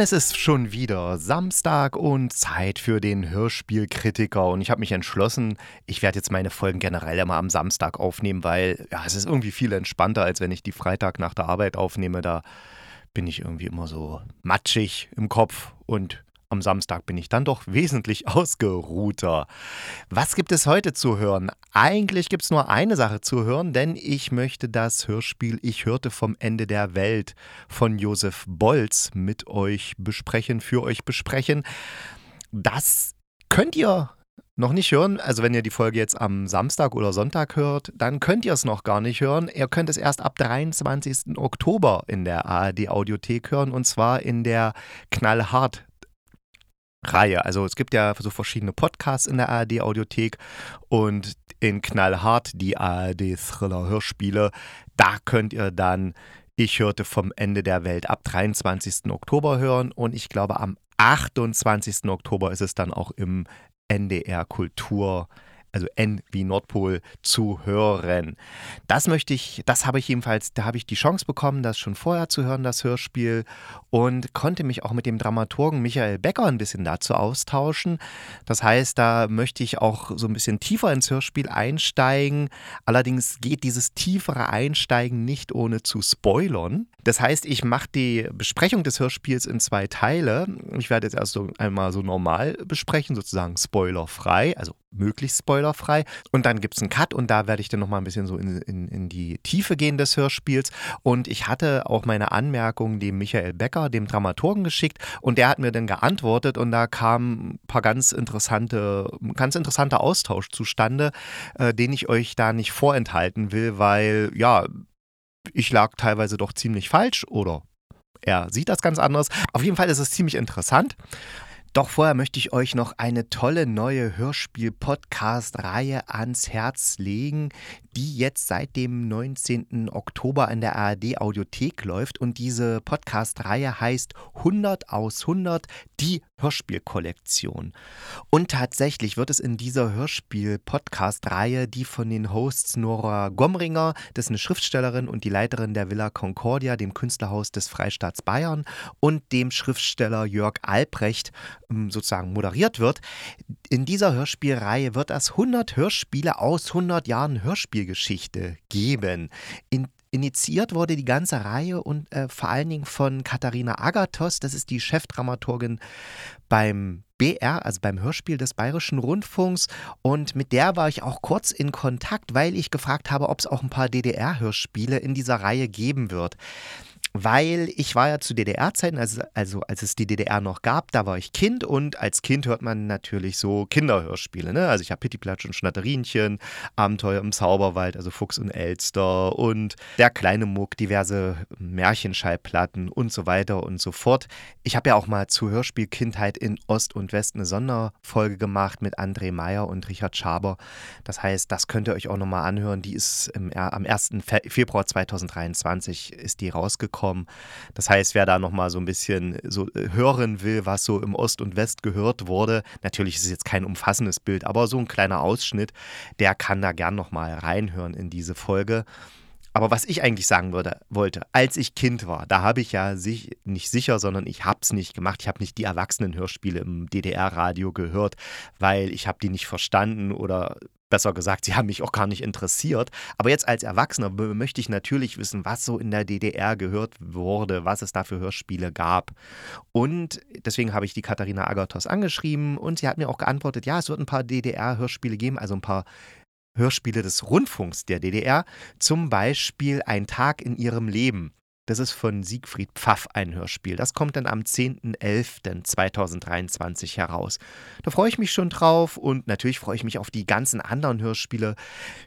Und es ist schon wieder Samstag und Zeit für den Hörspielkritiker. Und ich habe mich entschlossen, ich werde jetzt meine Folgen generell immer am Samstag aufnehmen, weil ja, es ist irgendwie viel entspannter, als wenn ich die Freitag nach der Arbeit aufnehme. Da bin ich irgendwie immer so matschig im Kopf und am Samstag bin ich dann doch wesentlich ausgeruhter. Was gibt es heute zu hören? Eigentlich gibt es nur eine Sache zu hören, denn ich möchte das Hörspiel Ich hörte vom Ende der Welt von Josef Bolz mit euch besprechen, für euch besprechen. Das könnt ihr noch nicht hören. Also wenn ihr die Folge jetzt am Samstag oder Sonntag hört, dann könnt ihr es noch gar nicht hören. Ihr könnt es erst ab 23. Oktober in der ARD Audiothek hören und zwar in der Knallhart Reihe. Also es gibt ja so verschiedene Podcasts in der ARD Audiothek und in Knallhart die ARD Thriller Hörspiele. Da könnt ihr dann Ich hörte vom Ende der Welt ab 23. Oktober hören und ich glaube am 28. Oktober ist es dann auch im NDR Kultur also N wie Nordpol, zu hören. Das möchte ich, das habe ich jedenfalls, da habe ich die Chance bekommen, das schon vorher zu hören, das Hörspiel, und konnte mich auch mit dem Dramaturgen Michael Becker ein bisschen dazu austauschen. Das heißt, da möchte ich auch so ein bisschen tiefer ins Hörspiel einsteigen. Allerdings geht dieses tiefere Einsteigen nicht ohne zu spoilern. Das heißt, ich mache die Besprechung des Hörspiels in zwei Teile. Ich werde jetzt erst einmal so normal besprechen, sozusagen spoilerfrei, also möglichst spoilerfrei. Und dann gibt es einen Cut und da werde ich dann nochmal ein bisschen so in, in, in die Tiefe gehen des Hörspiels. Und ich hatte auch meine Anmerkungen dem Michael Becker, dem Dramaturgen, geschickt und der hat mir dann geantwortet und da kam ein paar ganz interessante, ganz interessanter Austausch zustande, äh, den ich euch da nicht vorenthalten will, weil ja, ich lag teilweise doch ziemlich falsch oder er sieht das ganz anders. Auf jeden Fall ist es ziemlich interessant. Doch vorher möchte ich euch noch eine tolle neue Hörspiel-Podcast-Reihe ans Herz legen, die jetzt seit dem 19. Oktober in der ARD Audiothek läuft. Und diese Podcast-Reihe heißt 100 aus 100, die Hörspielkollektion. Und tatsächlich wird es in dieser Hörspiel-Podcast-Reihe, die von den Hosts Nora Gomringer, das ist eine Schriftstellerin und die Leiterin der Villa Concordia, dem Künstlerhaus des Freistaats Bayern, und dem Schriftsteller Jörg Albrecht ähm, sozusagen moderiert wird. In dieser Hörspielreihe wird es 100 Hörspiele aus 100 Jahren Hörspielgeschichte geben. In Initiiert wurde die ganze Reihe und äh, vor allen Dingen von Katharina Agathos, das ist die Chefdramaturgin beim BR, also beim Hörspiel des Bayerischen Rundfunks. Und mit der war ich auch kurz in Kontakt, weil ich gefragt habe, ob es auch ein paar DDR-Hörspiele in dieser Reihe geben wird weil ich war ja zu DDR-Zeiten, also, also als es die DDR noch gab, da war ich Kind und als Kind hört man natürlich so Kinderhörspiele. Ne? Also ich habe Pittiplatsch und Schnatterinchen, Abenteuer im Zauberwald, also Fuchs und Elster und Der kleine Muck, diverse Märchenschallplatten und so weiter und so fort. Ich habe ja auch mal zu Hörspielkindheit in Ost und West eine Sonderfolge gemacht mit André Meyer und Richard Schaber. Das heißt, das könnt ihr euch auch nochmal anhören. Die ist im, am 1. Februar 2023 ist die rausgekommen kommen. Das heißt, wer da nochmal so ein bisschen so äh, hören will, was so im Ost und West gehört wurde, natürlich ist es jetzt kein umfassendes Bild, aber so ein kleiner Ausschnitt, der kann da gern nochmal reinhören in diese Folge. Aber was ich eigentlich sagen würde, wollte, als ich Kind war, da habe ich ja sich, nicht sicher, sondern ich habe es nicht gemacht. Ich habe nicht die Erwachsenenhörspiele im DDR-Radio gehört, weil ich habe die nicht verstanden oder Besser gesagt, sie haben mich auch gar nicht interessiert. Aber jetzt als Erwachsener möchte ich natürlich wissen, was so in der DDR gehört wurde, was es da für Hörspiele gab. Und deswegen habe ich die Katharina Agathos angeschrieben und sie hat mir auch geantwortet, ja, es wird ein paar DDR-Hörspiele geben, also ein paar Hörspiele des Rundfunks der DDR, zum Beispiel Ein Tag in ihrem Leben. Das ist von Siegfried Pfaff ein Hörspiel. Das kommt dann am 10.11.2023 heraus. Da freue ich mich schon drauf und natürlich freue ich mich auf die ganzen anderen Hörspiele.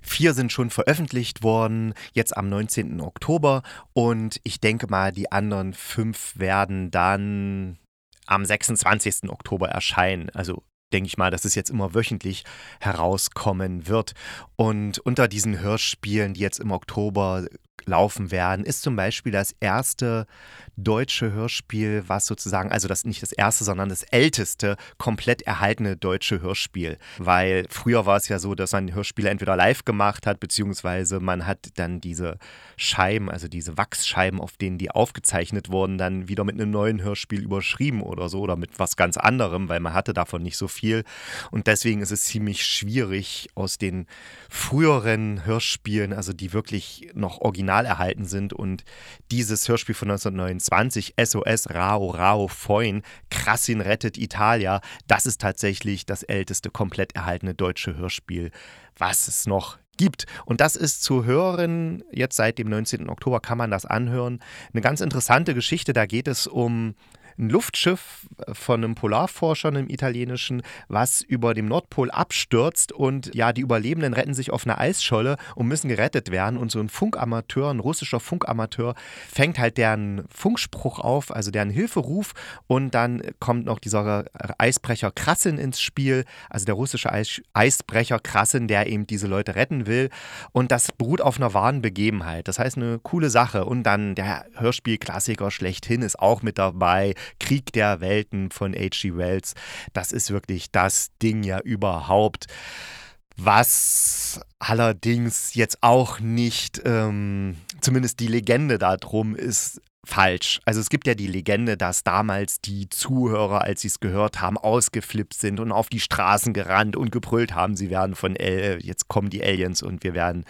Vier sind schon veröffentlicht worden, jetzt am 19. Oktober und ich denke mal, die anderen fünf werden dann am 26. Oktober erscheinen. Also denke ich mal, dass es jetzt immer wöchentlich herauskommen wird. Und unter diesen Hörspielen, die jetzt im Oktober laufen werden, ist zum Beispiel das erste deutsche Hörspiel, was sozusagen, also das nicht das erste, sondern das älteste komplett erhaltene deutsche Hörspiel. Weil früher war es ja so, dass man Hörspiele entweder live gemacht hat, beziehungsweise man hat dann diese Scheiben, also diese Wachsscheiben, auf denen die aufgezeichnet wurden, dann wieder mit einem neuen Hörspiel überschrieben oder so oder mit was ganz anderem, weil man hatte davon nicht so viel. Und deswegen ist es ziemlich schwierig aus den früheren Hörspielen, also die wirklich noch original erhalten sind und dieses Hörspiel von 1929, SOS Rao Rao Foin, Krassin rettet Italia, das ist tatsächlich das älteste komplett erhaltene deutsche Hörspiel, was es noch gibt. Und das ist zu hören, jetzt seit dem 19. Oktober kann man das anhören. Eine ganz interessante Geschichte, da geht es um ein Luftschiff von einem Polarforscher, einem italienischen, was über dem Nordpol abstürzt und ja, die Überlebenden retten sich auf einer Eisscholle und müssen gerettet werden und so ein Funkamateur, ein russischer Funkamateur fängt halt deren Funkspruch auf, also deren Hilferuf und dann kommt noch dieser Eisbrecher Krassin ins Spiel, also der russische Eis Eisbrecher Krassin, der eben diese Leute retten will und das beruht auf einer wahren Begebenheit. Das heißt, eine coole Sache und dann der Hörspielklassiker schlechthin ist auch mit dabei. Krieg der Welten von H.G. Wells. Das ist wirklich das Ding ja überhaupt. Was allerdings jetzt auch nicht, ähm, zumindest die Legende darum ist, falsch. Also es gibt ja die Legende, dass damals die Zuhörer, als sie es gehört haben, ausgeflippt sind und auf die Straßen gerannt und gebrüllt haben, sie werden von El jetzt kommen die Aliens und wir werden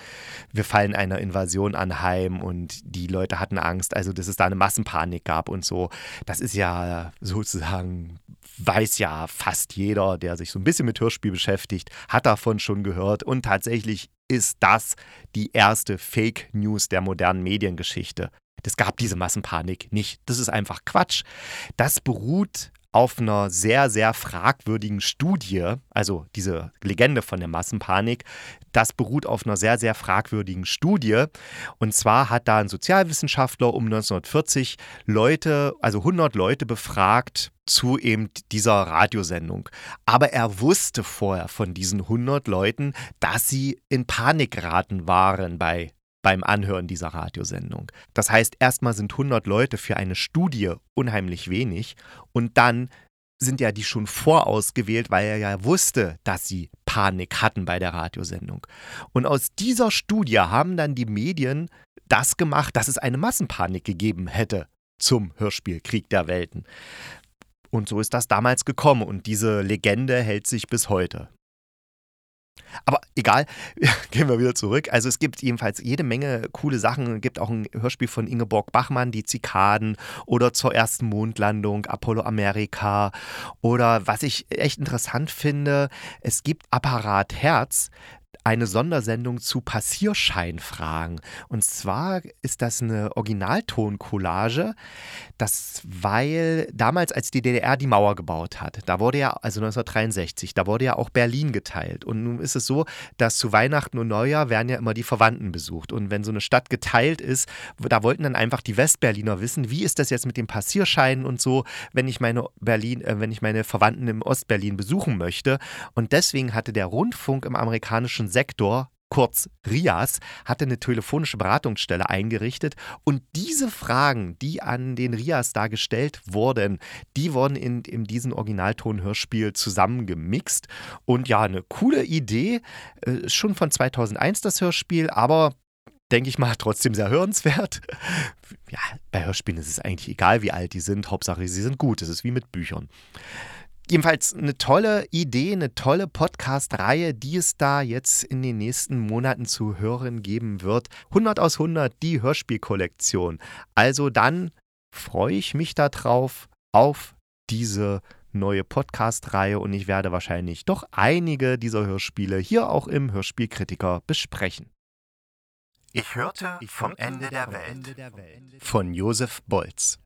wir fallen einer Invasion anheim und die Leute hatten Angst, also dass es da eine Massenpanik gab und so. Das ist ja sozusagen weiß ja fast jeder, der sich so ein bisschen mit Hörspiel beschäftigt, hat davon schon gehört und tatsächlich ist das die erste Fake News der modernen Mediengeschichte. Es gab diese Massenpanik nicht. Das ist einfach Quatsch. Das beruht auf einer sehr, sehr fragwürdigen Studie, also diese Legende von der Massenpanik, das beruht auf einer sehr, sehr fragwürdigen Studie. Und zwar hat da ein Sozialwissenschaftler um 1940 Leute, also 100 Leute befragt zu eben dieser Radiosendung. Aber er wusste vorher von diesen 100 Leuten, dass sie in Panik geraten waren bei beim Anhören dieser Radiosendung. Das heißt, erstmal sind 100 Leute für eine Studie unheimlich wenig und dann sind ja die schon vorausgewählt, weil er ja wusste, dass sie Panik hatten bei der Radiosendung. Und aus dieser Studie haben dann die Medien das gemacht, dass es eine Massenpanik gegeben hätte zum Hörspiel Krieg der Welten. Und so ist das damals gekommen und diese Legende hält sich bis heute. Aber egal, gehen wir wieder zurück. Also es gibt jedenfalls jede Menge coole Sachen. Es gibt auch ein Hörspiel von Ingeborg Bachmann, Die Zikaden oder zur ersten Mondlandung, Apollo Amerika. Oder was ich echt interessant finde, es gibt Apparat Herz eine Sondersendung zu Passierscheinfragen. Und zwar ist das eine Originaltoncollage, das weil damals, als die DDR die Mauer gebaut hat, da wurde ja, also 1963, da wurde ja auch Berlin geteilt. Und nun ist es so, dass zu Weihnachten und Neujahr werden ja immer die Verwandten besucht. Und wenn so eine Stadt geteilt ist, da wollten dann einfach die Westberliner wissen, wie ist das jetzt mit den Passierscheinen und so, wenn ich meine Berlin, äh, wenn ich meine Verwandten im Ostberlin besuchen möchte. Und deswegen hatte der Rundfunk im amerikanischen Sektor kurz RIAS, hatte eine telefonische Beratungsstelle eingerichtet und diese Fragen, die an den RIAS da gestellt wurden, die wurden in, in diesem Originalton-Hörspiel zusammengemixt und ja, eine coole Idee, äh, schon von 2001 das Hörspiel, aber denke ich mal, trotzdem sehr hörenswert. Ja, bei Hörspielen ist es eigentlich egal, wie alt die sind. Hauptsache, sie sind gut. Es ist wie mit Büchern. Jedenfalls eine tolle Idee, eine tolle Podcast-Reihe, die es da jetzt in den nächsten Monaten zu hören geben wird. 100 aus 100, die Hörspielkollektion. Also dann freue ich mich darauf, auf diese neue Podcast-Reihe und ich werde wahrscheinlich doch einige dieser Hörspiele hier auch im Hörspielkritiker besprechen. Ich hörte vom Ende der Welt von Josef Bolz.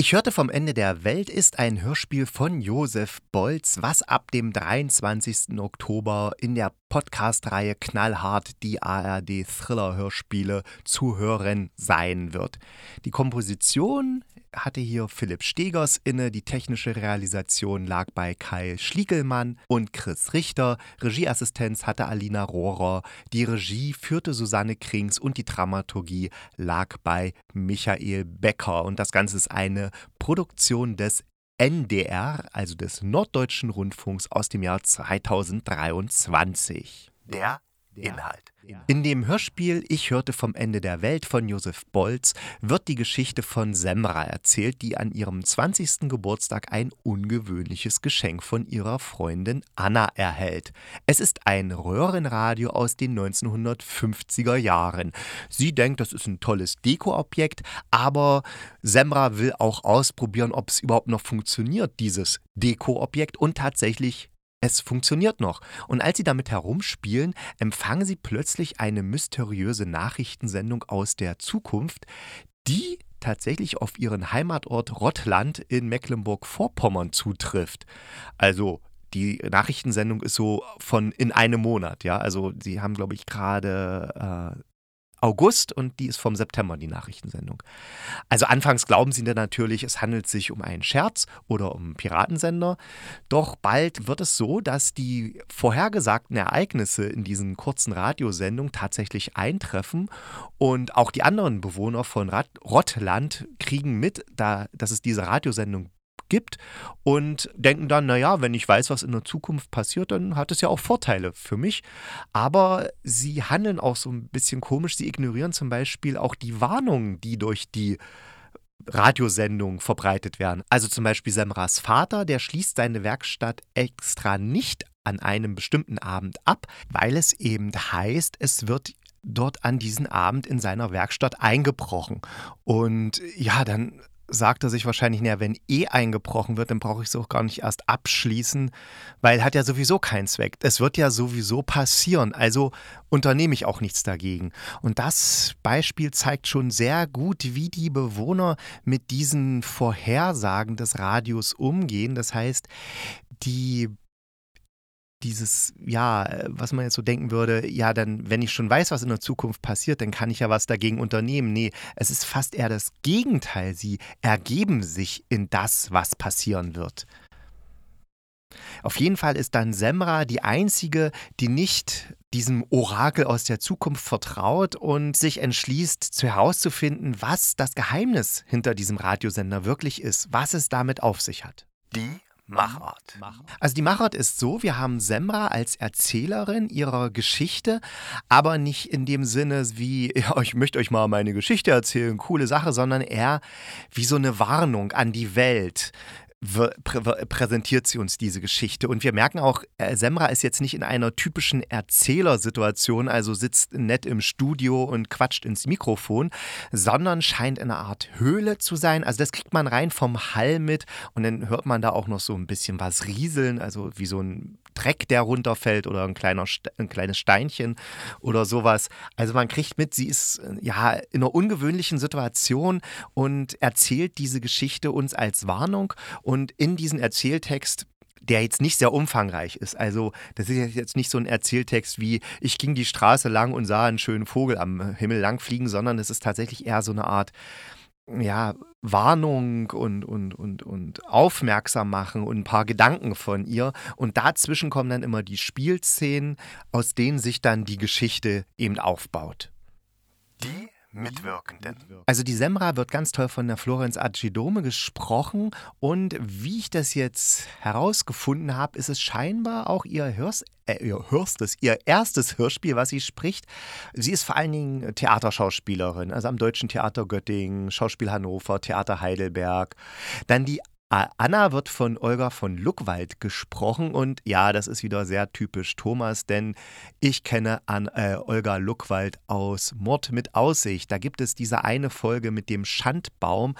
Ich hörte vom Ende der Welt ist ein Hörspiel von Josef Bolz, was ab dem 23. Oktober in der Podcast-Reihe Knallhart die ARD Thriller-Hörspiele zu hören sein wird. Die Komposition hatte hier Philipp Stegers inne, die technische Realisation lag bei Kai Schliegelmann und Chris Richter, Regieassistenz hatte Alina Rohrer, die Regie führte Susanne Krings und die Dramaturgie lag bei Michael Becker. Und das Ganze ist eine Produktion des NDR, also des Norddeutschen Rundfunks aus dem Jahr 2023. Der Inhalt. In dem Hörspiel Ich hörte vom Ende der Welt von Josef Bolz wird die Geschichte von Semra erzählt, die an ihrem 20. Geburtstag ein ungewöhnliches Geschenk von ihrer Freundin Anna erhält. Es ist ein Röhrenradio aus den 1950er Jahren. Sie denkt, das ist ein tolles Dekoobjekt, aber Semra will auch ausprobieren, ob es überhaupt noch funktioniert, dieses Dekoobjekt und tatsächlich es funktioniert noch. Und als sie damit herumspielen, empfangen sie plötzlich eine mysteriöse Nachrichtensendung aus der Zukunft, die tatsächlich auf ihren Heimatort Rottland in Mecklenburg-Vorpommern zutrifft. Also die Nachrichtensendung ist so von in einem Monat, ja. Also sie haben, glaube ich, gerade äh, August und die ist vom September, die Nachrichtensendung. Also anfangs glauben sie dann natürlich, es handelt sich um einen Scherz oder um einen Piratensender. Doch bald wird es so, dass die vorhergesagten Ereignisse in diesen kurzen Radiosendungen tatsächlich eintreffen und auch die anderen Bewohner von Rottland kriegen mit, da, dass es diese Radiosendung gibt und denken dann, naja, wenn ich weiß, was in der Zukunft passiert, dann hat es ja auch Vorteile für mich. Aber sie handeln auch so ein bisschen komisch. Sie ignorieren zum Beispiel auch die Warnungen, die durch die Radiosendung verbreitet werden. Also zum Beispiel Semras Vater, der schließt seine Werkstatt extra nicht an einem bestimmten Abend ab, weil es eben heißt, es wird dort an diesen Abend in seiner Werkstatt eingebrochen. Und ja, dann sagt er sich wahrscheinlich, naja, wenn eh eingebrochen wird, dann brauche ich es auch gar nicht erst abschließen, weil hat ja sowieso keinen Zweck. Es wird ja sowieso passieren, also unternehme ich auch nichts dagegen. Und das Beispiel zeigt schon sehr gut, wie die Bewohner mit diesen Vorhersagen des Radios umgehen. Das heißt, die dieses, ja, was man jetzt so denken würde, ja, dann, wenn ich schon weiß, was in der Zukunft passiert, dann kann ich ja was dagegen unternehmen. Nee, es ist fast eher das Gegenteil. Sie ergeben sich in das, was passieren wird. Auf jeden Fall ist dann Semra die einzige, die nicht diesem Orakel aus der Zukunft vertraut und sich entschließt, herauszufinden, was das Geheimnis hinter diesem Radiosender wirklich ist, was es damit auf sich hat. Die Machart. Also die Machart ist so, wir haben Semra als Erzählerin ihrer Geschichte, aber nicht in dem Sinne wie, ja, ich möchte euch mal meine Geschichte erzählen, coole Sache, sondern eher wie so eine Warnung an die Welt präsentiert sie uns diese Geschichte. Und wir merken auch, äh, Semra ist jetzt nicht in einer typischen Erzählersituation, also sitzt nett im Studio und quatscht ins Mikrofon, sondern scheint in einer Art Höhle zu sein. Also das kriegt man rein vom Hall mit und dann hört man da auch noch so ein bisschen was rieseln, also wie so ein Dreck, der runterfällt oder ein, kleiner, ein kleines Steinchen oder sowas. Also man kriegt mit, sie ist äh, ja in einer ungewöhnlichen Situation und erzählt diese Geschichte uns als Warnung. Und in diesem Erzähltext der jetzt nicht sehr umfangreich ist. Also, das ist jetzt nicht so ein Erzähltext wie ich ging die Straße lang und sah einen schönen Vogel am Himmel langfliegen, sondern es ist tatsächlich eher so eine Art ja, Warnung und, und, und, und aufmerksam machen und ein paar Gedanken von ihr. Und dazwischen kommen dann immer die Spielszenen, aus denen sich dann die Geschichte eben aufbaut. Die Mitwirkenden. Also die Semra wird ganz toll von der Florenz Agidome gesprochen und wie ich das jetzt herausgefunden habe, ist es scheinbar auch ihr, Hörs, äh, ihr Hörstes, ihr erstes Hörspiel, was sie spricht. Sie ist vor allen Dingen Theaterschauspielerin, also am Deutschen Theater Göttingen, Schauspiel Hannover, Theater Heidelberg. Dann die Anna wird von Olga von Luckwald gesprochen und ja, das ist wieder sehr typisch Thomas, denn ich kenne an äh, Olga Luckwald aus Mord mit Aussicht. Da gibt es diese eine Folge mit dem Schandbaum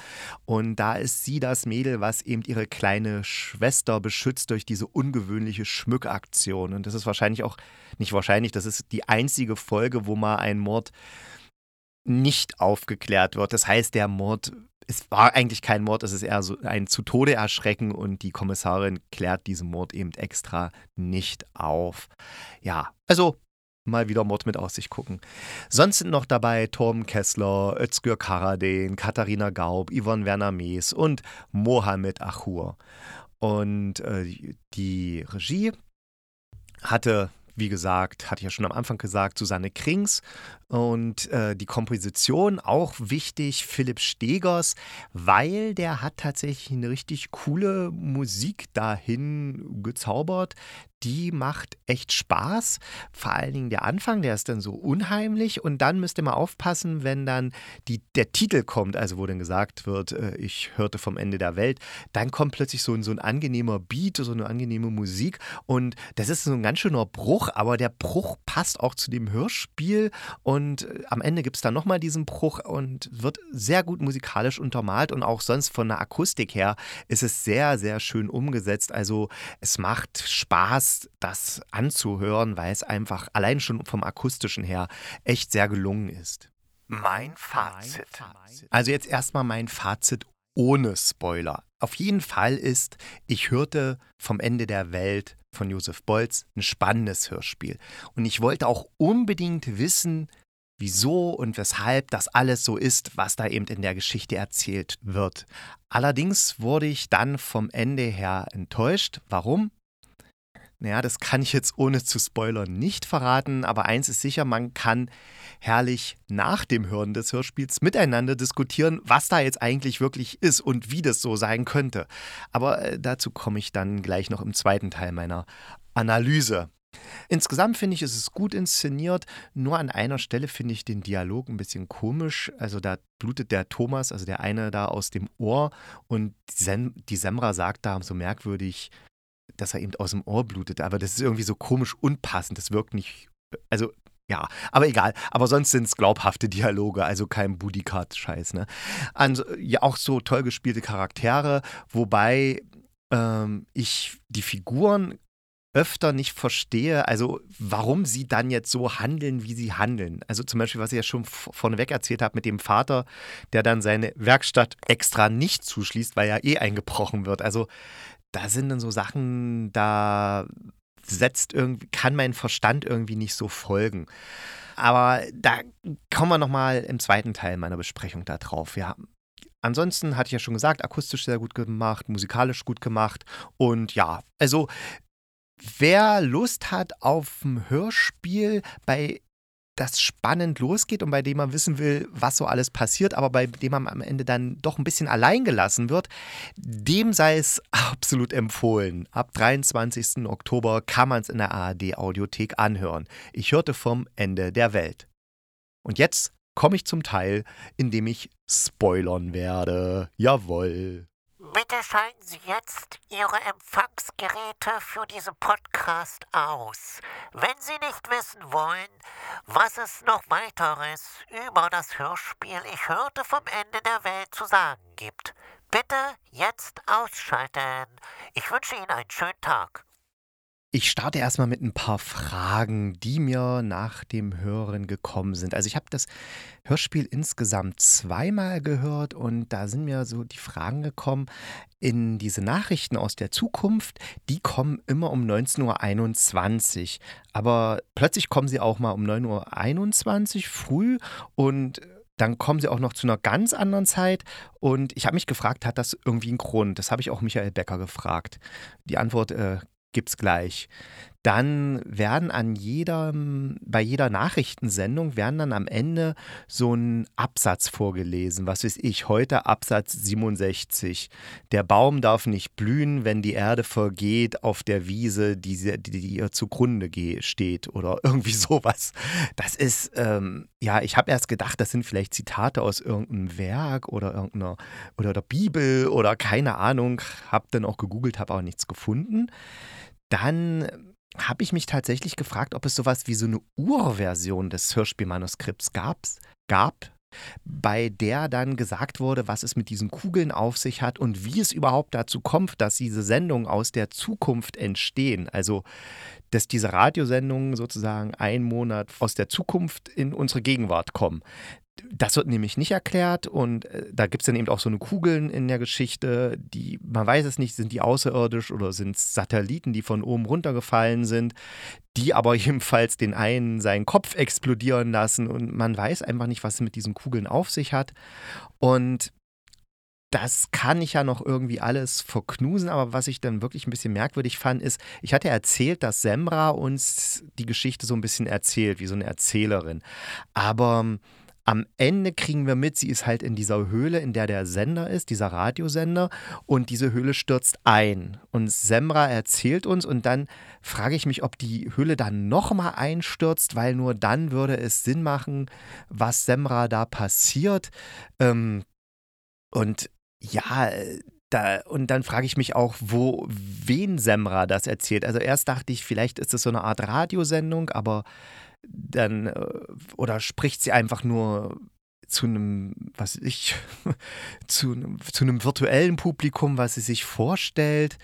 und da ist sie das Mädel, was eben ihre kleine Schwester beschützt durch diese ungewöhnliche Schmückaktion und das ist wahrscheinlich auch nicht wahrscheinlich, das ist die einzige Folge, wo mal ein Mord nicht aufgeklärt wird. Das heißt, der Mord es war eigentlich kein Mord, es ist eher so ein zu Tode erschrecken und die Kommissarin klärt diesen Mord eben extra nicht auf. Ja, also mal wieder Mord mit Aussicht gucken. Sonst sind noch dabei Tom Kessler, Özgür Karadin, Katharina Gaub, Yvonne Werner Mees und Mohamed Achur. Und äh, die Regie hatte wie gesagt, hatte ich ja schon am Anfang gesagt, Susanne Krings und äh, die Komposition auch wichtig, Philipp Stegers, weil der hat tatsächlich eine richtig coole Musik dahin gezaubert, die macht echt Spaß. Vor allen Dingen der Anfang, der ist dann so unheimlich. Und dann müsst ihr mal aufpassen, wenn dann die, der Titel kommt, also wo dann gesagt wird, äh, ich hörte vom Ende der Welt, dann kommt plötzlich so ein, so ein angenehmer Beat, so eine angenehme Musik. Und das ist so ein ganz schöner Bruch, aber der Bruch passt auch zu dem Hörspiel. Und äh, am Ende gibt es dann nochmal diesen Bruch und wird sehr gut musikalisch untermalt. Und auch sonst von der Akustik her ist es sehr, sehr schön umgesetzt. Also es macht Spaß das anzuhören, weil es einfach allein schon vom akustischen her echt sehr gelungen ist. Mein Fazit. Also jetzt erstmal mein Fazit ohne Spoiler. Auf jeden Fall ist, ich hörte vom Ende der Welt von Josef Bolz ein spannendes Hörspiel. Und ich wollte auch unbedingt wissen, wieso und weshalb das alles so ist, was da eben in der Geschichte erzählt wird. Allerdings wurde ich dann vom Ende her enttäuscht. Warum? Naja, das kann ich jetzt ohne zu spoilern nicht verraten, aber eins ist sicher, man kann herrlich nach dem Hören des Hörspiels miteinander diskutieren, was da jetzt eigentlich wirklich ist und wie das so sein könnte. Aber äh, dazu komme ich dann gleich noch im zweiten Teil meiner Analyse. Insgesamt finde ich, ist es gut inszeniert. Nur an einer Stelle finde ich den Dialog ein bisschen komisch. Also da blutet der Thomas, also der eine da aus dem Ohr und die Semra sagt da so merkwürdig, dass er eben aus dem Ohr blutet. Aber das ist irgendwie so komisch unpassend. Das wirkt nicht. Also, ja, aber egal. Aber sonst sind es glaubhafte Dialoge, also kein Bodycard-Scheiß. Ne? Also, ja, auch so toll gespielte Charaktere, wobei ähm, ich die Figuren öfter nicht verstehe, also warum sie dann jetzt so handeln, wie sie handeln. Also zum Beispiel, was ich ja schon vorneweg erzählt habe mit dem Vater, der dann seine Werkstatt extra nicht zuschließt, weil ja eh eingebrochen wird. Also da sind dann so Sachen, da setzt irgendwie, kann mein Verstand irgendwie nicht so folgen. Aber da kommen wir nochmal im zweiten Teil meiner Besprechung da drauf. Ja, ansonsten hatte ich ja schon gesagt, akustisch sehr gut gemacht, musikalisch gut gemacht. Und ja, also wer Lust hat auf ein Hörspiel, bei das spannend losgeht und bei dem man wissen will, was so alles passiert, aber bei dem man am Ende dann doch ein bisschen allein gelassen wird, dem sei es absolut empfohlen. Ab 23. Oktober kann man es in der ARD Audiothek anhören. Ich hörte vom Ende der Welt. Und jetzt komme ich zum Teil, in dem ich spoilern werde. Jawoll. Bitte schalten Sie jetzt Ihre Empfangsgeräte für diesen Podcast aus. Wenn Sie nicht wissen wollen, was es noch weiteres über das Hörspiel Ich hörte vom Ende der Welt zu sagen gibt, bitte jetzt ausschalten. Ich wünsche Ihnen einen schönen Tag. Ich starte erstmal mit ein paar Fragen, die mir nach dem Hören gekommen sind. Also ich habe das Hörspiel insgesamt zweimal gehört und da sind mir so die Fragen gekommen. In diese Nachrichten aus der Zukunft, die kommen immer um 19.21 Uhr. Aber plötzlich kommen sie auch mal um 9.21 Uhr früh und dann kommen sie auch noch zu einer ganz anderen Zeit. Und ich habe mich gefragt, hat das irgendwie einen Grund? Das habe ich auch Michael Becker gefragt. Die Antwort äh, gibt's gleich. Dann werden an jedem, bei jeder Nachrichtensendung werden dann am Ende so ein Absatz vorgelesen. Was weiß ich, heute Absatz 67. Der Baum darf nicht blühen, wenn die Erde vergeht auf der Wiese, die, die, die ihr zugrunde steht oder irgendwie sowas. Das ist, ähm, ja, ich habe erst gedacht, das sind vielleicht Zitate aus irgendeinem Werk oder irgendeiner oder der Bibel oder keine Ahnung. Hab dann auch gegoogelt, habe auch nichts gefunden dann habe ich mich tatsächlich gefragt, ob es sowas wie so eine Urversion des Hörspielmanuskripts gab, gab, bei der dann gesagt wurde, was es mit diesen Kugeln auf sich hat und wie es überhaupt dazu kommt, dass diese Sendungen aus der Zukunft entstehen. Also, dass diese Radiosendungen sozusagen einen Monat aus der Zukunft in unsere Gegenwart kommen. Das wird nämlich nicht erklärt und äh, da gibt es dann eben auch so eine Kugeln in der Geschichte, die, man weiß es nicht, sind die außerirdisch oder sind es Satelliten, die von oben runtergefallen sind, die aber jedenfalls den einen seinen Kopf explodieren lassen und man weiß einfach nicht, was es mit diesen Kugeln auf sich hat. Und das kann ich ja noch irgendwie alles verknusen, aber was ich dann wirklich ein bisschen merkwürdig fand, ist, ich hatte erzählt, dass Semra uns die Geschichte so ein bisschen erzählt, wie so eine Erzählerin. Aber ähm, am Ende kriegen wir mit, sie ist halt in dieser Höhle, in der der Sender ist, dieser Radiosender, und diese Höhle stürzt ein. Und Semra erzählt uns, und dann frage ich mich, ob die Höhle dann nochmal einstürzt, weil nur dann würde es Sinn machen, was Semra da passiert. Ähm, und ja, da, und dann frage ich mich auch, wo, wen Semra das erzählt. Also erst dachte ich, vielleicht ist es so eine Art Radiosendung, aber dann, äh, oder spricht sie einfach nur zu einem, was ich, zu einem, zu einem virtuellen Publikum, was sie sich vorstellt.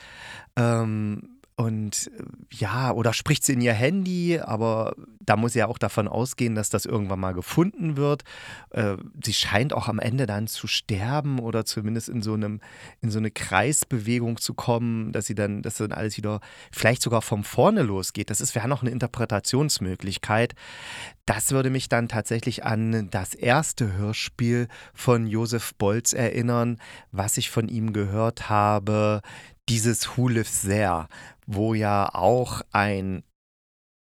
Ähm, und äh, ja, oder spricht sie in ihr Handy, aber da muss sie ja auch davon ausgehen, dass das irgendwann mal gefunden wird. Äh, sie scheint auch am Ende dann zu sterben oder zumindest in so einem, in so eine Kreisbewegung zu kommen, dass sie dann, dass dann alles wieder vielleicht sogar von vorne losgeht. Das ist wäre noch eine Interpretationsmöglichkeit. Das würde mich dann tatsächlich an das erste Hörspiel von Josef Bolz erinnern, was ich von ihm gehört habe dieses Who Lives There, wo ja auch ein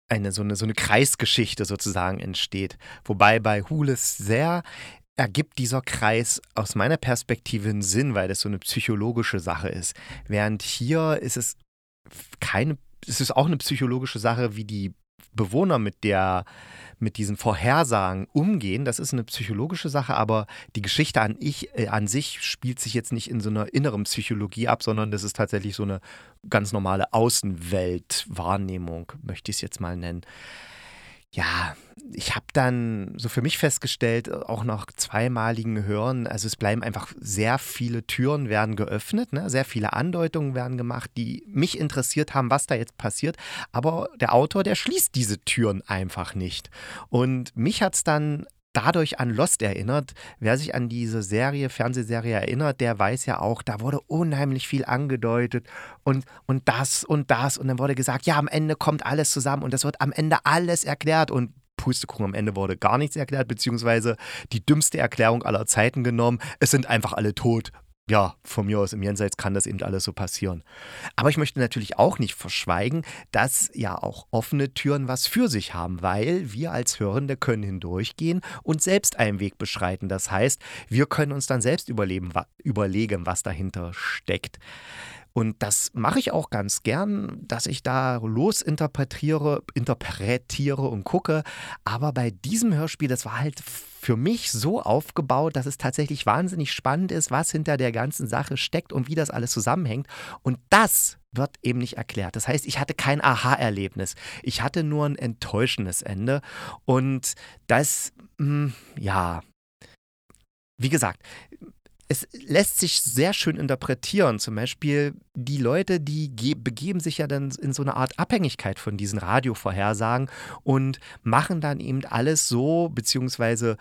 eine so eine, so eine Kreisgeschichte sozusagen entsteht. Wobei bei Who Lives There ergibt dieser Kreis aus meiner Perspektive einen Sinn, weil das so eine psychologische Sache ist. Während hier ist es keine, es ist auch eine psychologische Sache, wie die Bewohner mit der mit diesen Vorhersagen umgehen, das ist eine psychologische Sache, aber die Geschichte an, ich, äh, an sich spielt sich jetzt nicht in so einer inneren Psychologie ab, sondern das ist tatsächlich so eine ganz normale Außenweltwahrnehmung, möchte ich es jetzt mal nennen ja, ich habe dann so für mich festgestellt, auch nach zweimaligen Hören, also es bleiben einfach sehr viele Türen werden geöffnet, ne? sehr viele Andeutungen werden gemacht, die mich interessiert haben, was da jetzt passiert. Aber der Autor, der schließt diese Türen einfach nicht. Und mich hat es dann dadurch an Lost erinnert. Wer sich an diese Serie, Fernsehserie erinnert, der weiß ja auch, da wurde unheimlich viel angedeutet und, und das und das. Und dann wurde gesagt, ja, am Ende kommt alles zusammen und das wird am Ende alles erklärt. Und Pustekuchen, am Ende wurde gar nichts erklärt, beziehungsweise die dümmste Erklärung aller Zeiten genommen. Es sind einfach alle tot ja, von mir aus im Jenseits kann das eben alles so passieren. Aber ich möchte natürlich auch nicht verschweigen, dass ja auch offene Türen was für sich haben, weil wir als Hörende können hindurchgehen und selbst einen Weg beschreiten. Das heißt, wir können uns dann selbst überlegen, was dahinter steckt. Und das mache ich auch ganz gern, dass ich da losinterpretiere, interpretiere und gucke. Aber bei diesem Hörspiel, das war halt für mich so aufgebaut, dass es tatsächlich wahnsinnig spannend ist, was hinter der ganzen Sache steckt und wie das alles zusammenhängt. Und das wird eben nicht erklärt. Das heißt, ich hatte kein Aha-Erlebnis. Ich hatte nur ein enttäuschendes Ende. Und das, mh, hm, ja, wie gesagt, es lässt sich sehr schön interpretieren. Zum Beispiel die Leute, die begeben sich ja dann in so eine Art Abhängigkeit von diesen Radiovorhersagen und machen dann eben alles so, beziehungsweise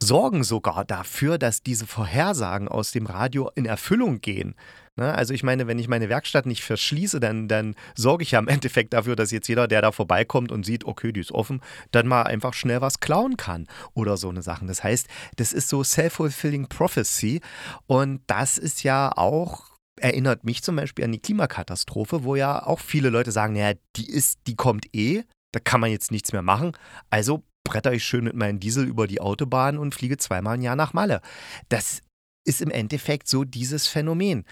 sorgen sogar dafür, dass diese Vorhersagen aus dem Radio in Erfüllung gehen. Ne? Also ich meine, wenn ich meine Werkstatt nicht verschließe, dann, dann sorge ich ja im Endeffekt dafür, dass jetzt jeder, der da vorbeikommt und sieht, okay, die ist offen, dann mal einfach schnell was klauen kann oder so eine Sachen. Das heißt, das ist so self-fulfilling prophecy und das ist ja auch erinnert mich zum Beispiel an die Klimakatastrophe, wo ja auch viele Leute sagen, naja, die ist, die kommt eh, da kann man jetzt nichts mehr machen. Also bretter ich schön mit meinem Diesel über die Autobahn und fliege zweimal im Jahr nach Malle. Das ist im Endeffekt so dieses Phänomen,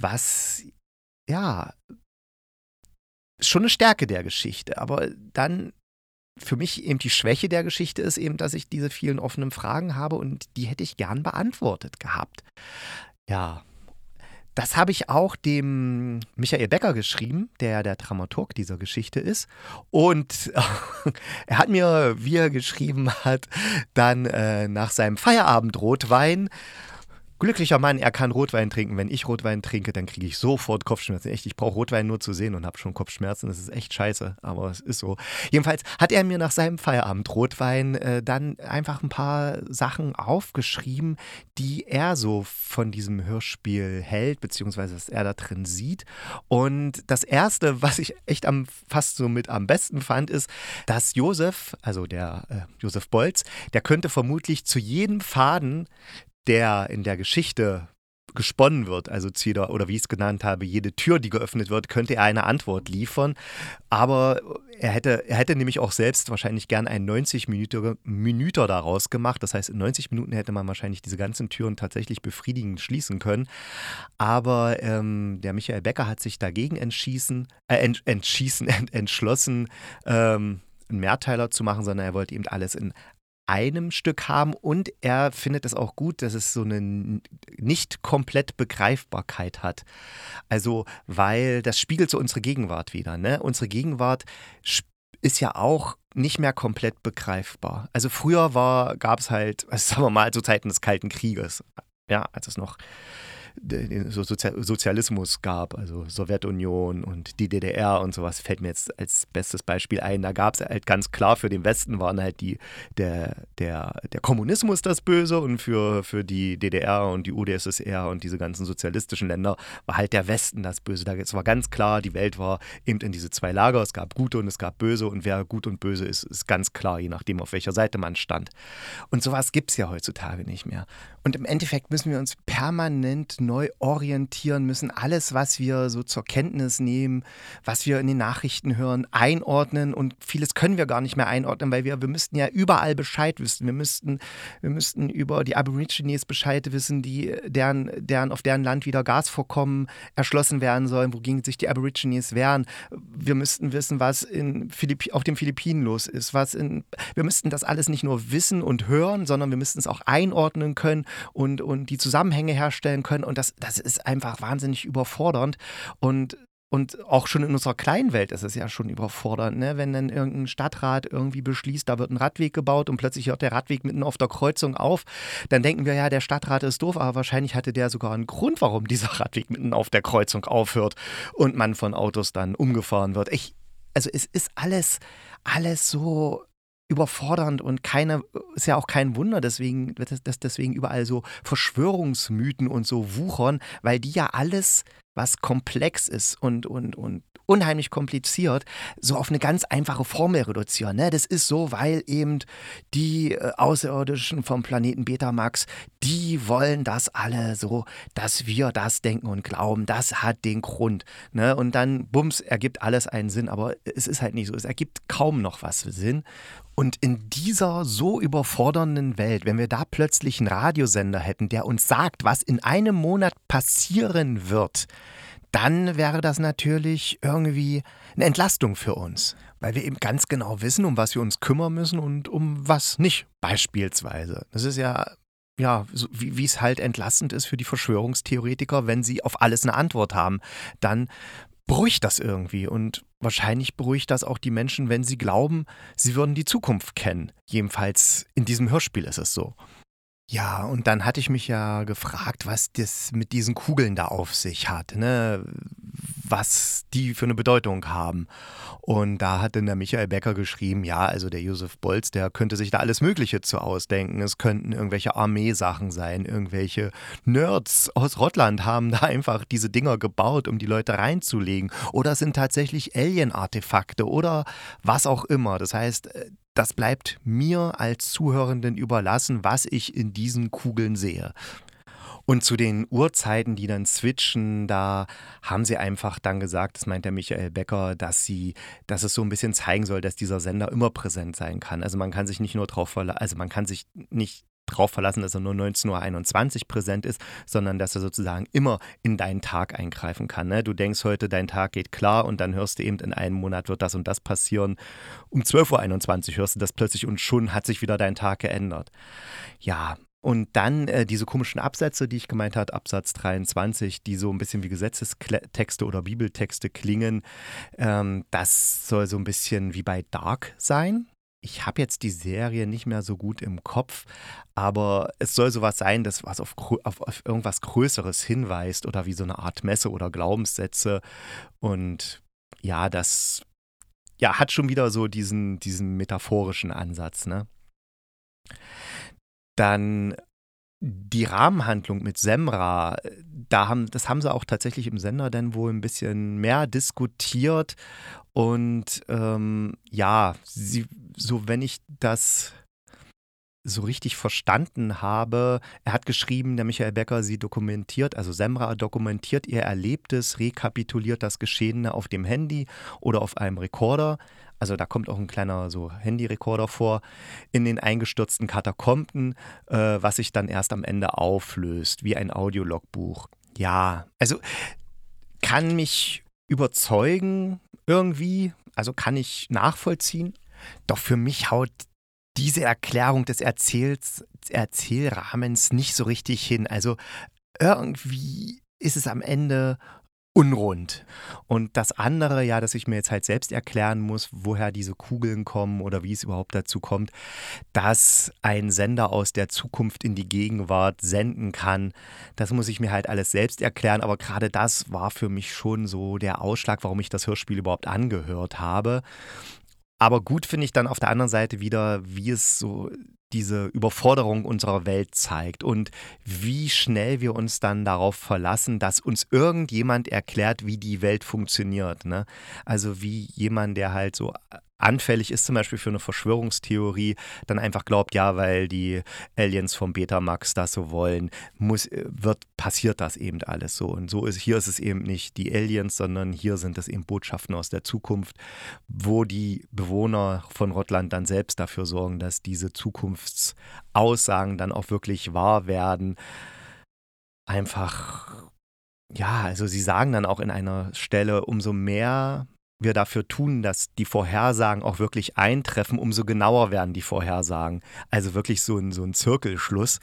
was ja schon eine Stärke der Geschichte, aber dann für mich eben die Schwäche der Geschichte ist eben, dass ich diese vielen offenen Fragen habe und die hätte ich gern beantwortet gehabt. Ja, das habe ich auch dem Michael Becker geschrieben, der der Dramaturg dieser Geschichte ist. Und er hat mir, wie er geschrieben hat, dann äh, nach seinem Feierabendrotwein glücklicher Mann, er kann Rotwein trinken. Wenn ich Rotwein trinke, dann kriege ich sofort Kopfschmerzen. Echt, ich brauche Rotwein nur zu sehen und habe schon Kopfschmerzen. Das ist echt scheiße, aber es ist so. Jedenfalls hat er mir nach seinem Feierabend Rotwein äh, dann einfach ein paar Sachen aufgeschrieben, die er so von diesem Hörspiel hält, beziehungsweise was er da drin sieht. Und das erste, was ich echt am fast so mit am besten fand, ist, dass Josef, also der äh, Josef Bolz, der könnte vermutlich zu jedem Faden der in der Geschichte gesponnen wird, also Zieder, oder wie ich es genannt habe, jede Tür, die geöffnet wird, könnte er eine Antwort liefern. Aber er hätte, er hätte nämlich auch selbst wahrscheinlich gern einen 90-Minüter daraus gemacht. Das heißt, in 90 Minuten hätte man wahrscheinlich diese ganzen Türen tatsächlich befriedigend schließen können. Aber ähm, der Michael Becker hat sich dagegen entschießen, äh, ent, entschießen, ent, entschlossen, ähm, einen Mehrteiler zu machen, sondern er wollte eben alles in einem Stück haben und er findet es auch gut, dass es so eine nicht komplett Begreifbarkeit hat. Also, weil das spiegelt so unsere Gegenwart wieder. Ne? Unsere Gegenwart ist ja auch nicht mehr komplett begreifbar. Also früher gab es halt, sagen wir mal, zu Zeiten des Kalten Krieges, ja, als es noch so Sozialismus gab, also Sowjetunion und die DDR und sowas, fällt mir jetzt als bestes Beispiel ein. Da gab es halt ganz klar, für den Westen waren halt die, der, der, der Kommunismus das Böse und für, für die DDR und die UdSSR und diese ganzen sozialistischen Länder war halt der Westen das Böse. Da, es war ganz klar, die Welt war eben in diese zwei Lager. Es gab Gute und es gab Böse und wer gut und böse ist, ist ganz klar, je nachdem, auf welcher Seite man stand. Und sowas gibt es ja heutzutage nicht mehr. Und im Endeffekt müssen wir uns permanent neu orientieren, müssen alles, was wir so zur Kenntnis nehmen, was wir in den Nachrichten hören, einordnen. Und vieles können wir gar nicht mehr einordnen, weil wir, wir müssten ja überall Bescheid wissen. Wir müssten, wir müssten über die Aborigines Bescheid wissen, die, deren, deren, auf deren Land wieder Gasvorkommen erschlossen werden sollen, wogegen sich die Aborigines wehren. Wir müssten wissen, was in Philipp, auf den Philippinen los ist. Was in, wir müssten das alles nicht nur wissen und hören, sondern wir müssten es auch einordnen können und, und die Zusammenhänge herstellen können. Und das, das ist einfach wahnsinnig überfordernd. Und und auch schon in unserer kleinen Welt ist es ja schon überfordernd, ne? wenn dann irgendein Stadtrat irgendwie beschließt, da wird ein Radweg gebaut und plötzlich hört der Radweg mitten auf der Kreuzung auf, dann denken wir ja, der Stadtrat ist doof, aber wahrscheinlich hatte der sogar einen Grund, warum dieser Radweg mitten auf der Kreuzung aufhört und man von Autos dann umgefahren wird. Ich, also es ist alles, alles so überfordernd und keine, ist ja auch kein Wunder, deswegen, dass deswegen überall so Verschwörungsmythen und so wuchern, weil die ja alles, was komplex ist und, und, und unheimlich kompliziert, so auf eine ganz einfache Formel reduzieren. Ne? Das ist so, weil eben die äh, Außerirdischen vom Planeten Betamax, die wollen das alle so, dass wir das denken und glauben. Das hat den Grund. Ne? Und dann, bums, ergibt alles einen Sinn. Aber es ist halt nicht so. Es ergibt kaum noch was Sinn. Und in dieser so überfordernden Welt, wenn wir da plötzlich einen Radiosender hätten, der uns sagt, was in einem Monat passieren wird, dann wäre das natürlich irgendwie eine Entlastung für uns, weil wir eben ganz genau wissen, um was wir uns kümmern müssen und um was nicht, beispielsweise. Das ist ja ja, so wie, wie es halt entlastend ist für die Verschwörungstheoretiker, wenn sie auf alles eine Antwort haben, dann beruhigt das irgendwie und wahrscheinlich beruhigt das auch die Menschen, wenn sie glauben, sie würden die Zukunft kennen. Jedenfalls in diesem Hörspiel ist es so. Ja, und dann hatte ich mich ja gefragt, was das mit diesen Kugeln da auf sich hat, ne? was die für eine Bedeutung haben. Und da hat dann der Michael Becker geschrieben, ja, also der Josef Bolz, der könnte sich da alles Mögliche zu ausdenken. Es könnten irgendwelche Armeesachen sein, irgendwelche Nerds aus Rottland haben da einfach diese Dinger gebaut, um die Leute reinzulegen. Oder es sind tatsächlich Alien-Artefakte oder was auch immer. Das heißt, das bleibt mir als Zuhörenden überlassen, was ich in diesen Kugeln sehe. Und zu den Uhrzeiten, die dann switchen, da haben sie einfach dann gesagt, das meint der Michael Becker, dass sie, dass es so ein bisschen zeigen soll, dass dieser Sender immer präsent sein kann. Also man kann sich nicht nur drauf verlassen, also man kann sich nicht darauf verlassen, dass er nur 19.21 Uhr präsent ist, sondern dass er sozusagen immer in deinen Tag eingreifen kann. Ne? Du denkst heute, dein Tag geht klar und dann hörst du eben, in einem Monat wird das und das passieren. Um 12.21 Uhr hörst du das plötzlich und schon hat sich wieder dein Tag geändert. Ja, und dann äh, diese komischen Absätze, die ich gemeint habe, Absatz 23, die so ein bisschen wie Gesetzestexte oder Bibeltexte klingen, ähm, das soll so ein bisschen wie bei Dark sein ich habe jetzt die Serie nicht mehr so gut im Kopf, aber es soll sowas sein, das was auf, auf, auf irgendwas Größeres hinweist oder wie so eine Art Messe oder Glaubenssätze. Und ja, das ja, hat schon wieder so diesen, diesen metaphorischen Ansatz, ne? Dann die Rahmenhandlung mit Semra, da haben, das haben sie auch tatsächlich im Sender dann wohl ein bisschen mehr diskutiert. Und ähm, ja, sie, so wenn ich das so richtig verstanden habe, er hat geschrieben, der Michael Becker, sie dokumentiert, also Semra dokumentiert ihr Erlebtes, rekapituliert das Geschehene auf dem Handy oder auf einem Rekorder. Also da kommt auch ein kleiner so Handyrekorder vor in den eingestürzten Katakomben, äh, was sich dann erst am Ende auflöst, wie ein Audiologbuch. Ja, also kann mich überzeugen irgendwie, also kann ich nachvollziehen. Doch für mich haut diese Erklärung des Erzähls, Erzählrahmens nicht so richtig hin. Also irgendwie ist es am Ende unrund. Und das andere, ja, dass ich mir jetzt halt selbst erklären muss, woher diese Kugeln kommen oder wie es überhaupt dazu kommt, dass ein Sender aus der Zukunft in die Gegenwart senden kann, das muss ich mir halt alles selbst erklären. Aber gerade das war für mich schon so der Ausschlag, warum ich das Hörspiel überhaupt angehört habe. Aber gut finde ich dann auf der anderen Seite wieder, wie es so diese Überforderung unserer Welt zeigt und wie schnell wir uns dann darauf verlassen, dass uns irgendjemand erklärt, wie die Welt funktioniert. Ne? Also wie jemand, der halt so anfällig ist zum Beispiel für eine Verschwörungstheorie, dann einfach glaubt, ja, weil die Aliens vom Betamax das so wollen, muss, äh, wird, passiert das eben alles so. Und so ist, hier ist es eben nicht die Aliens, sondern hier sind es eben Botschaften aus der Zukunft, wo die Bewohner von Rottland dann selbst dafür sorgen, dass diese Zukunftsaussagen dann auch wirklich wahr werden. Einfach ja, also sie sagen dann auch in einer Stelle, umso mehr wir dafür tun, dass die Vorhersagen auch wirklich eintreffen, umso genauer werden die Vorhersagen. Also wirklich so ein, so ein Zirkelschluss.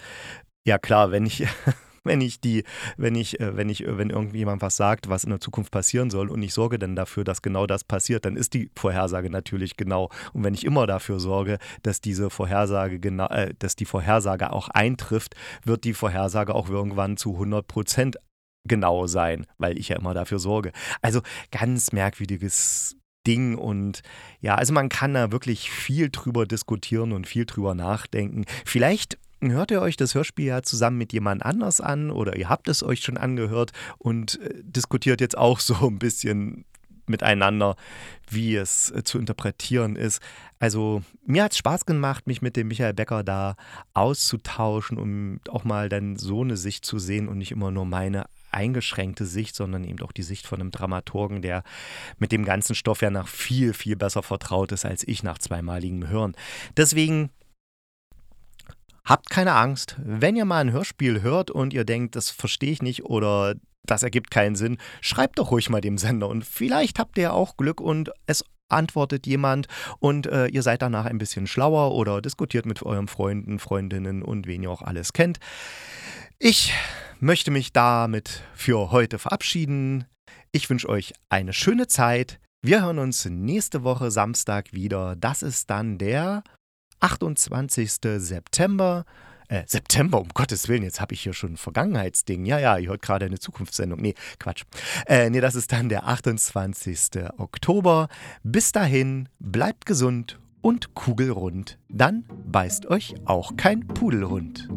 Ja klar, wenn ich, wenn ich die, wenn ich, äh, wenn ich, wenn irgendjemand was sagt, was in der Zukunft passieren soll und ich sorge dann dafür, dass genau das passiert, dann ist die Vorhersage natürlich genau. Und wenn ich immer dafür sorge, dass diese Vorhersage genau, äh, dass die Vorhersage auch eintrifft, wird die Vorhersage auch irgendwann zu 100 Prozent genau sein, weil ich ja immer dafür sorge. Also ganz merkwürdiges Ding und ja, also man kann da wirklich viel drüber diskutieren und viel drüber nachdenken. Vielleicht hört ihr euch das Hörspiel ja zusammen mit jemand anders an oder ihr habt es euch schon angehört und äh, diskutiert jetzt auch so ein bisschen miteinander, wie es äh, zu interpretieren ist. Also mir hat es Spaß gemacht, mich mit dem Michael Becker da auszutauschen, um auch mal dann so eine Sicht zu sehen und nicht immer nur meine eingeschränkte Sicht, sondern eben auch die Sicht von einem Dramaturgen, der mit dem ganzen Stoff ja nach viel, viel besser vertraut ist als ich nach zweimaligem Hören. Deswegen habt keine Angst, wenn ihr mal ein Hörspiel hört und ihr denkt, das verstehe ich nicht oder das ergibt keinen Sinn, schreibt doch ruhig mal dem Sender und vielleicht habt ihr auch Glück und es antwortet jemand und äh, ihr seid danach ein bisschen schlauer oder diskutiert mit euren Freunden, Freundinnen und wen ihr auch alles kennt. Ich möchte mich damit für heute verabschieden. Ich wünsche euch eine schöne Zeit. Wir hören uns nächste Woche Samstag wieder. Das ist dann der 28. September. Äh, September, um Gottes Willen, jetzt habe ich hier schon ein Vergangenheitsding. Ja, ja, ihr hört gerade eine Zukunftssendung. Nee, Quatsch. Äh, nee, das ist dann der 28. Oktober. Bis dahin, bleibt gesund und kugelrund. Dann beißt euch auch kein Pudelhund.